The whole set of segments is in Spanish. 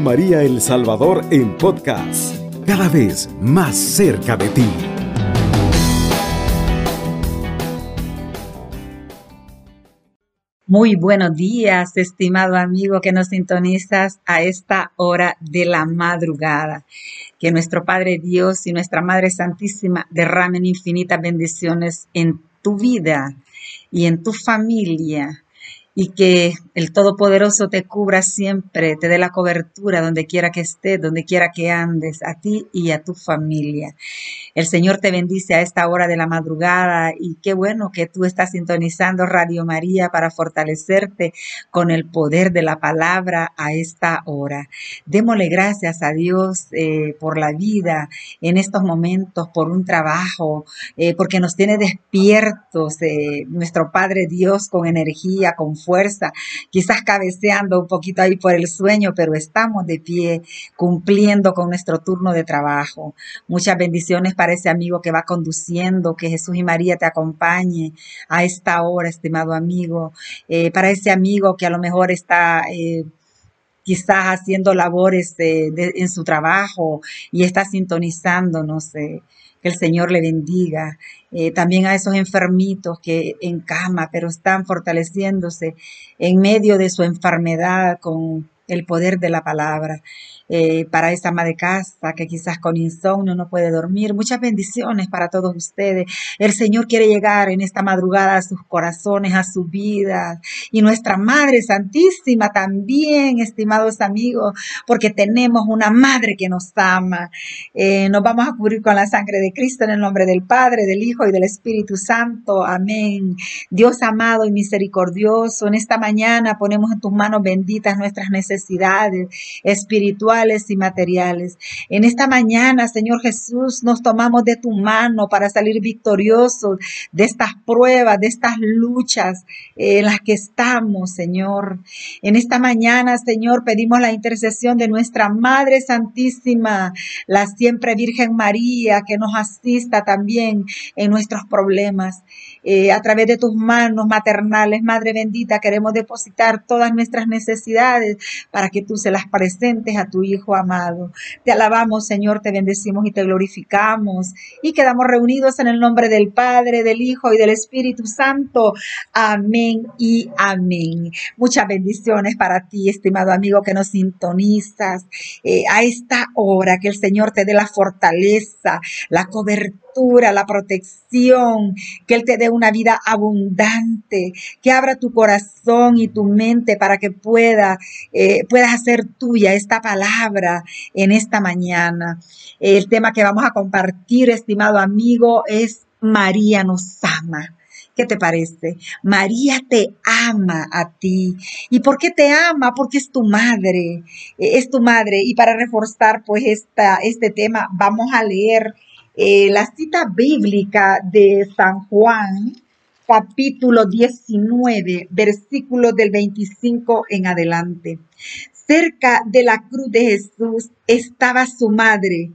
María El Salvador en podcast, cada vez más cerca de ti. Muy buenos días, estimado amigo que nos sintonizas a esta hora de la madrugada. Que nuestro Padre Dios y nuestra Madre Santísima derramen infinitas bendiciones en tu vida y en tu familia y que el Todopoderoso te cubra siempre, te dé la cobertura donde quiera que estés, donde quiera que andes, a ti y a tu familia. El Señor te bendice a esta hora de la madrugada y qué bueno que tú estás sintonizando Radio María para fortalecerte con el poder de la palabra a esta hora. Démosle gracias a Dios eh, por la vida en estos momentos, por un trabajo, eh, porque nos tiene despiertos, eh, nuestro Padre Dios con energía, con fuerza, quizás cabeceando un poquito ahí por el sueño, pero estamos de pie cumpliendo con nuestro turno de trabajo. Muchas bendiciones para ese amigo que va conduciendo, que Jesús y María te acompañe a esta hora, estimado amigo, eh, para ese amigo que a lo mejor está... Eh, quizás haciendo labores en su trabajo y está sintonizándonos. sé que el Señor le bendiga. Eh, también a esos enfermitos que en cama, pero están fortaleciéndose en medio de su enfermedad con el poder de la palabra. Eh, para esa ama de casa que quizás con insomnio no puede dormir. Muchas bendiciones para todos ustedes. El Señor quiere llegar en esta madrugada a sus corazones, a su vida. Y nuestra Madre Santísima también, estimados amigos, porque tenemos una Madre que nos ama. Eh, nos vamos a cubrir con la sangre de Cristo en el nombre del Padre, del Hijo y del Espíritu Santo. Amén. Dios amado y misericordioso, en esta mañana ponemos en tus manos benditas nuestras necesidades espirituales y materiales. En esta mañana, Señor Jesús, nos tomamos de tu mano para salir victoriosos de estas pruebas, de estas luchas en las que estamos, Señor. En esta mañana, Señor, pedimos la intercesión de nuestra Madre Santísima, la siempre Virgen María, que nos asista también en nuestros problemas. Eh, a través de tus manos maternales, Madre bendita, queremos depositar todas nuestras necesidades para que tú se las presentes a tu Hijo amado. Te alabamos, Señor, te bendecimos y te glorificamos y quedamos reunidos en el nombre del Padre, del Hijo y del Espíritu Santo. Amén y amén. Muchas bendiciones para ti, estimado amigo, que nos sintonizas eh, a esta hora, que el Señor te dé la fortaleza, la cobertura la protección, que Él te dé una vida abundante, que abra tu corazón y tu mente para que pueda, eh, puedas hacer tuya esta palabra en esta mañana. El tema que vamos a compartir, estimado amigo, es María nos ama. ¿Qué te parece? María te ama a ti. ¿Y por qué te ama? Porque es tu madre. Es tu madre. Y para reforzar pues esta, este tema, vamos a leer eh, la cita bíblica de San Juan, capítulo 19, versículo del 25 en adelante. Cerca de la cruz de Jesús estaba su madre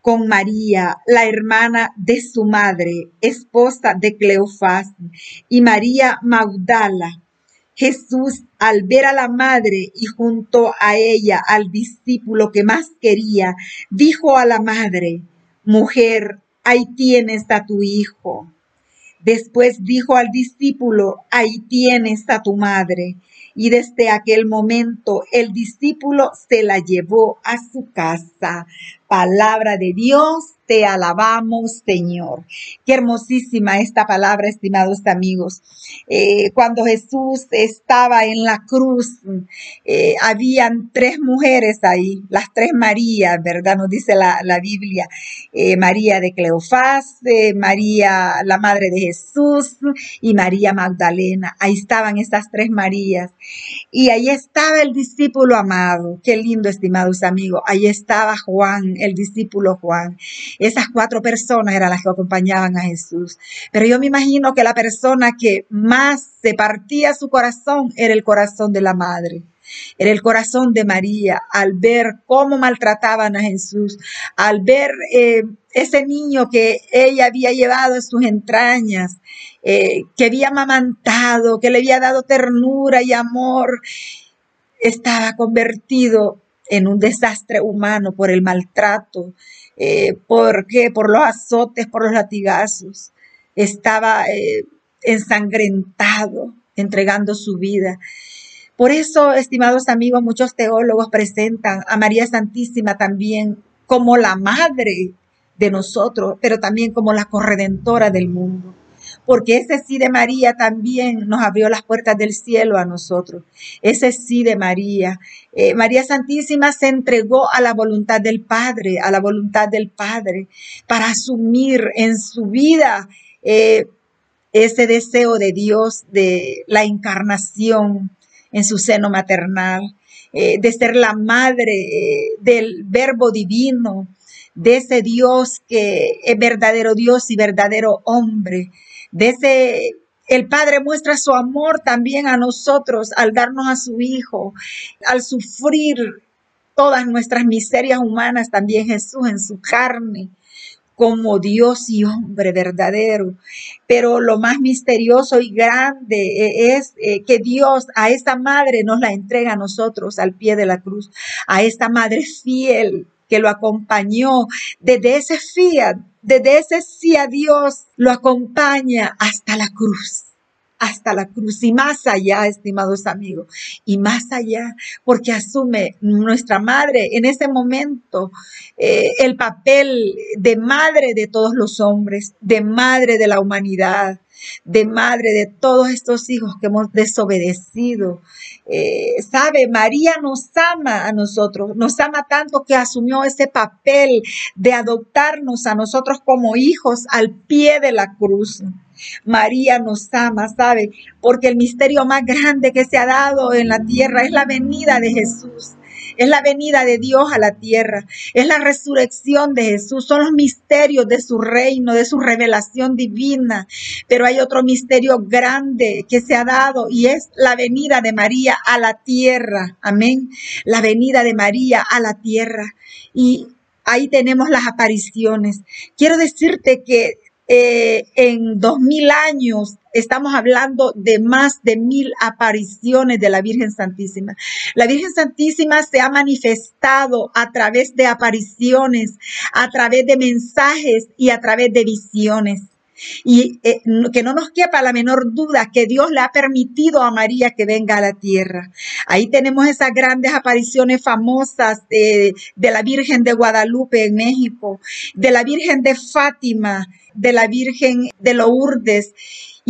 con María, la hermana de su madre, esposa de Cleofás, y María Magdala. Jesús, al ver a la madre y junto a ella al discípulo que más quería, dijo a la madre, Mujer, ahí tienes a tu hijo. Después dijo al discípulo, ahí tienes a tu madre. Y desde aquel momento el discípulo se la llevó a su casa. Palabra de Dios, te alabamos, Señor. Qué hermosísima esta palabra, estimados amigos. Eh, cuando Jesús estaba en la cruz, eh, habían tres mujeres ahí, las tres Marías, ¿verdad? Nos dice la, Biblia. Eh, María de Cleofás, María, la madre de Jesús, y María Magdalena. Ahí estaban estas tres Marías. Y ahí estaba el discípulo amado. Qué lindo, estimados amigos. Ahí estaba Juan, el discípulo Juan. Esas cuatro personas eran las que acompañaban a Jesús. Pero yo me imagino que la persona que más se partía su corazón era el corazón de la madre. Era el corazón de María al ver cómo maltrataban a Jesús, al ver eh, ese niño que ella había llevado en sus entrañas, eh, que había amamantado, que le había dado ternura y amor, estaba convertido en un desastre humano por el maltrato, eh, por, por los azotes, por los latigazos. Estaba eh, ensangrentado, entregando su vida. Por eso, estimados amigos, muchos teólogos presentan a María Santísima también como la madre de nosotros, pero también como la corredentora del mundo porque ese sí de María también nos abrió las puertas del cielo a nosotros. Ese sí de María. Eh, María Santísima se entregó a la voluntad del Padre, a la voluntad del Padre, para asumir en su vida eh, ese deseo de Dios, de la encarnación en su seno maternal, eh, de ser la madre del verbo divino, de ese Dios que es verdadero Dios y verdadero hombre, de el Padre muestra su amor también a nosotros al darnos a su Hijo, al sufrir todas nuestras miserias humanas, también Jesús en su carne, como Dios y hombre verdadero. Pero lo más misterioso y grande es eh, que Dios a esta madre nos la entrega a nosotros al pie de la cruz, a esta madre fiel que lo acompañó. Desde ese fiat desde ese sí a Dios lo acompaña hasta la cruz, hasta la cruz. Y más allá, estimados amigos, y más allá, porque asume nuestra madre en ese momento eh, el papel de madre de todos los hombres, de madre de la humanidad, de madre de todos estos hijos que hemos desobedecido. Eh, sabe, María nos ama a nosotros, nos ama tanto que asumió ese papel de adoptarnos a nosotros como hijos al pie de la cruz. María nos ama, ¿sabe? Porque el misterio más grande que se ha dado en la tierra es la venida de Jesús es la venida de Dios a la tierra, es la resurrección de Jesús, son los misterios de su reino, de su revelación divina. Pero hay otro misterio grande que se ha dado y es la venida de María a la tierra. Amén. La venida de María a la tierra. Y ahí tenemos las apariciones. Quiero decirte que eh, en dos mil años estamos hablando de más de mil apariciones de la Virgen Santísima. La Virgen Santísima se ha manifestado a través de apariciones, a través de mensajes y a través de visiones. Y eh, que no nos quepa la menor duda que Dios le ha permitido a María que venga a la tierra. Ahí tenemos esas grandes apariciones famosas de, de la Virgen de Guadalupe en México, de la Virgen de Fátima, de la Virgen de Lourdes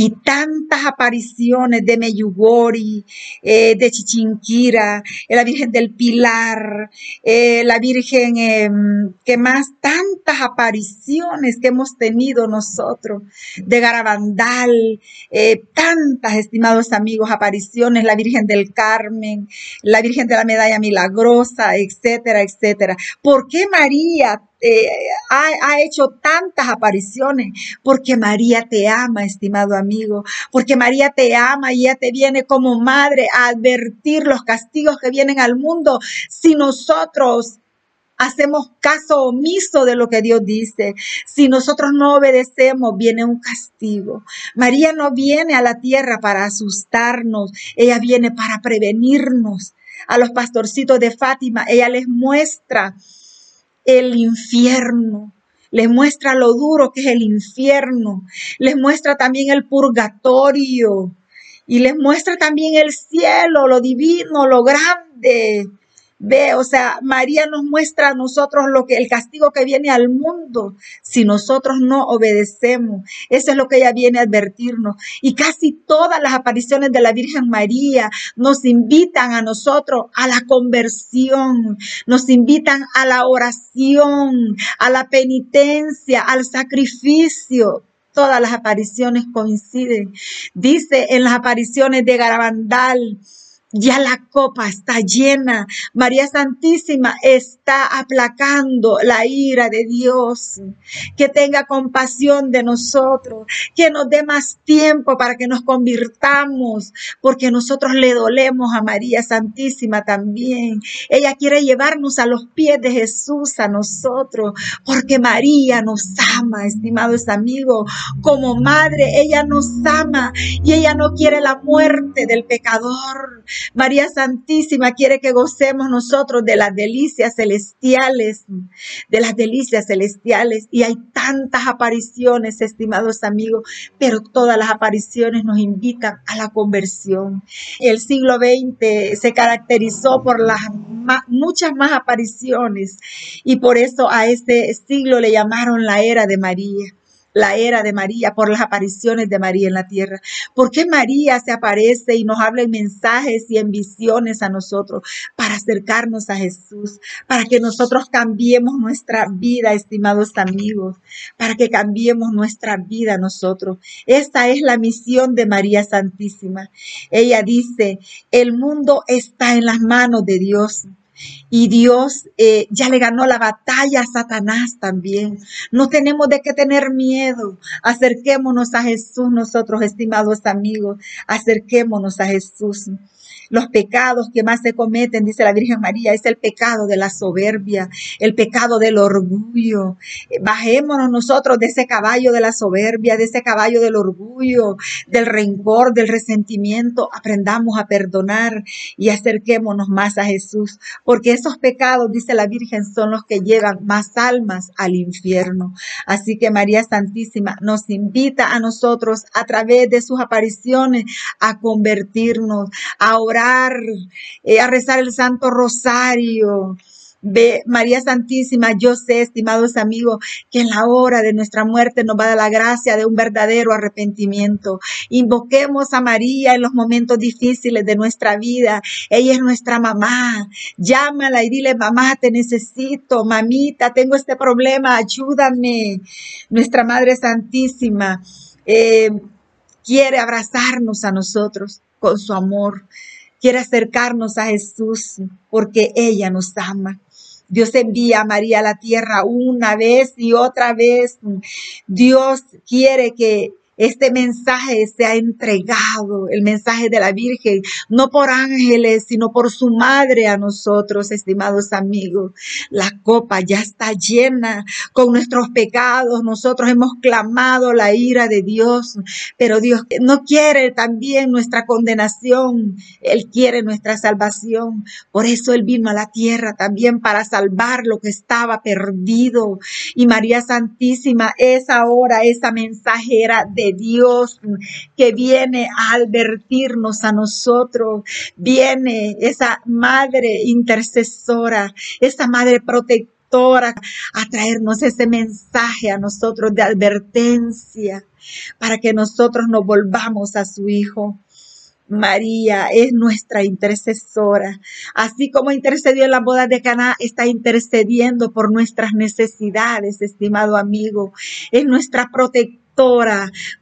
y tantas apariciones de Meyugori, eh, de Chichinquira, eh, la Virgen del Pilar, eh, la Virgen, em, que más, tantas apariciones que hemos tenido nosotros, de Garabandal, tantas, estimados amigos, apariciones, la Virgen del Carmen, la Virgen de la Medalla Milagrosa, etcétera, etcétera. ¿Por qué María eh, ha, hecho tantas apariciones, porque María te ama, estimado amigo, porque María te ama y ella te viene como madre a advertir los castigos que vienen al mundo si nosotros hacemos caso omiso de lo que Dios dice. Si nosotros no obedecemos, viene un castigo. María no viene a la tierra para asustarnos, ella viene para prevenirnos. A los pastorcitos de Fátima, ella les muestra el infierno. Les muestra lo duro que es el infierno. Les muestra también el purgatorio. Y les muestra también el cielo, lo divino, lo grande. Ve, o sea, María nos muestra a nosotros lo que el castigo que viene al mundo si nosotros no obedecemos. Eso es lo que ella viene a advertirnos. Y casi todas las apariciones de la Virgen María nos invitan a nosotros a la conversión, nos invitan a la oración, a la penitencia, al sacrificio todas las apariciones coinciden. Dice en las apariciones de Garabandal, ya la copa está llena. María Santísima está aplacando la ira de Dios. Que tenga compasión de nosotros. Que nos dé más tiempo para que nos convirtamos. Porque nosotros le dolemos a María Santísima también. Ella quiere llevarnos a los pies de Jesús, a nosotros. Porque María nos ama, estimados amigos. Como madre, ella nos ama. Y ella no quiere la muerte del pecador María Santísima quiere que gocemos nosotros de las delicias celestiales, de las delicias celestiales. Y hay tantas apariciones, estimados amigos, pero todas las apariciones nos invitan a la conversión. El siglo XX se caracterizó por las muchas más apariciones y por eso a este siglo le llamaron la era de María la era de María, por las apariciones de María en la tierra. ¿Por qué María se aparece y nos habla en mensajes y en visiones a nosotros para acercarnos a Jesús, para que nosotros cambiemos nuestra vida, estimados amigos, para que cambiemos nuestra vida nosotros? Esta es la misión de María Santísima. Ella dice, el mundo está en las manos de Dios y Dios eh, ya le ganó la batalla a Satanás también. No tenemos de qué tener miedo. Acerquémonos a Jesús nosotros, estimados amigos. Acerquémonos a Jesús. Los pecados que más se cometen, dice la Virgen María, es el pecado de la soberbia, el pecado del orgullo. Bajémonos nosotros de ese caballo de la soberbia, de ese caballo del orgullo, del rencor, del resentimiento. Aprendamos a perdonar y acerquémonos más a Jesús, porque esos pecados, dice la Virgen, son los que llevan más almas al infierno. Así que María Santísima nos invita a nosotros a través de sus apariciones a convertirnos, a orar eh, a rezar el Santo Rosario. Ve, María Santísima, yo sé, estimados amigos, que en la hora de nuestra muerte nos va a dar la gracia de un verdadero arrepentimiento. Invoquemos a María en los momentos difíciles de nuestra vida. Ella es nuestra mamá. Llámala y dile, mamá, te necesito, mamita, tengo este problema, ayúdame. Nuestra Madre Santísima eh, quiere abrazarnos a nosotros con su amor quiere acercarnos a Jesús porque ella nos ama. Dios envía a María a la tierra una vez y otra vez. Dios quiere que este mensaje se ha entregado, el mensaje de la Virgen, no por ángeles, sino por su madre a nosotros, estimados amigos. La copa ya está llena con nuestros pecados. Nosotros hemos clamado la ira de Dios, pero Dios no quiere también nuestra condenación. Él quiere nuestra salvación. Por eso Él vino a la tierra también para salvar lo que estaba perdido. Y María Santísima es ahora esa mensajera de Dios que viene a advertirnos a nosotros. Viene esa madre intercesora, esa madre protectora a traernos ese mensaje a nosotros de advertencia para que nosotros nos volvamos a su Hijo. María es nuestra intercesora. Así como intercedió en la boda de Caná, está intercediendo por nuestras necesidades, estimado amigo. Es nuestra protectora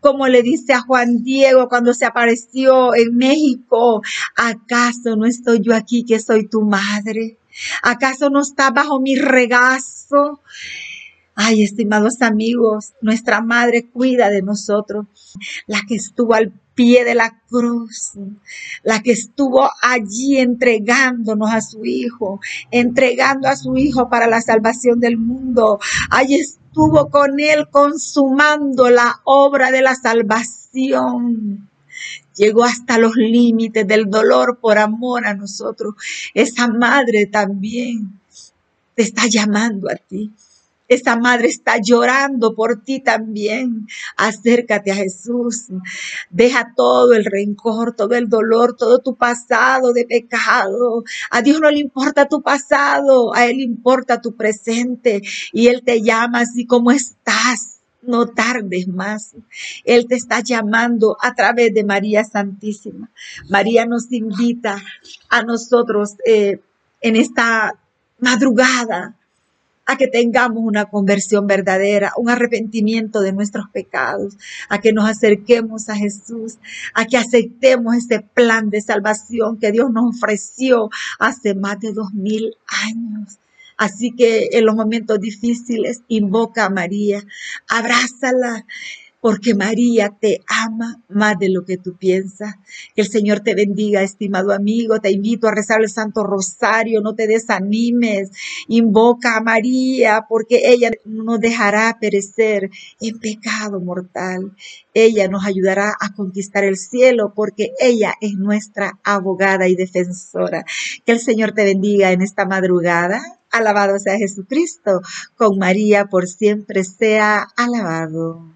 como le dice a Juan Diego cuando se apareció en México, ¿acaso no estoy yo aquí que soy tu madre? ¿Acaso no está bajo mi regazo? Ay, estimados amigos, nuestra madre cuida de nosotros, la que estuvo al pie de la cruz, la que estuvo allí entregándonos a su Hijo, entregando a su Hijo para la salvación del mundo. Allí estuvo con Él consumando la obra de la salvación. Llegó hasta los límites del dolor por amor a nosotros. Esa madre también te está llamando a ti. Esa madre está llorando por ti también. Acércate a Jesús. Deja todo el rencor, todo el dolor, todo tu pasado de pecado. A Dios no le importa tu pasado, a Él importa tu presente. Y Él te llama así como estás. No tardes más. Él te está llamando a través de María Santísima. María nos invita a nosotros eh, en esta madrugada a que tengamos una conversión verdadera, un arrepentimiento de nuestros pecados, a que nos acerquemos a Jesús, a que aceptemos ese plan de salvación que Dios nos ofreció hace más de dos mil años. Así que en los momentos difíciles invoca a María, abrázala, porque María te ama más de lo que tú piensas. Que el Señor te bendiga, estimado amigo. Te invito a rezar el Santo Rosario, no te desanimes. Invoca a María, porque ella no nos dejará perecer en pecado mortal. Ella nos ayudará a conquistar el cielo, porque ella es nuestra abogada y defensora. Que el Señor te bendiga en esta madrugada. Alabado sea Jesucristo. Con María por siempre sea alabado.